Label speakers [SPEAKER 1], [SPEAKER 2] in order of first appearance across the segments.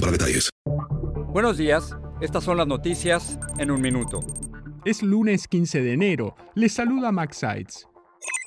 [SPEAKER 1] para detalles.
[SPEAKER 2] Buenos días, estas son las noticias en un minuto.
[SPEAKER 3] Es lunes 15 de enero. Les saluda Max Sides.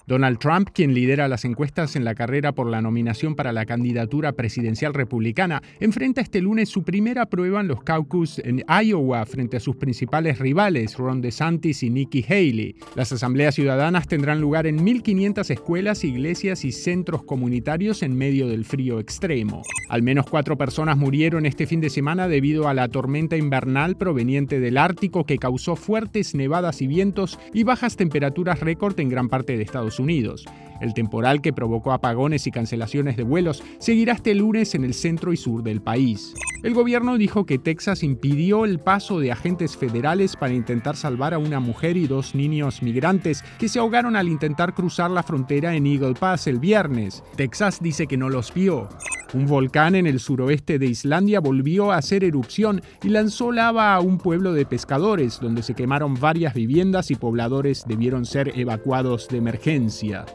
[SPEAKER 3] Donald Trump, quien lidera las encuestas en la carrera por la nominación para la candidatura presidencial republicana, enfrenta este lunes su primera prueba en los caucus en Iowa frente a sus principales rivales, Ron DeSantis y Nikki Haley. Las asambleas ciudadanas tendrán lugar en 1.500 escuelas, iglesias y centros comunitarios en medio del frío extremo. Al menos cuatro personas murieron este fin de semana debido a la tormenta invernal proveniente del Ártico que causó fuertes nevadas y vientos y bajas temperaturas récord en gran parte de Estados Unidos. El temporal que provocó apagones y cancelaciones de vuelos seguirá este lunes en el centro y sur del país. El gobierno dijo que Texas impidió el paso de agentes federales para intentar salvar a una mujer y dos niños migrantes que se ahogaron al intentar cruzar la frontera en Eagle Pass el viernes. Texas dice que no los vio. Un volcán en el suroeste de Islandia volvió a hacer erupción y lanzó lava a un pueblo de pescadores, donde se quemaron varias viviendas y pobladores debieron ser evacuados de emergencia.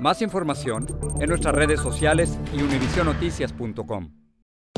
[SPEAKER 2] Más información en nuestras redes sociales y univisionoticias.com.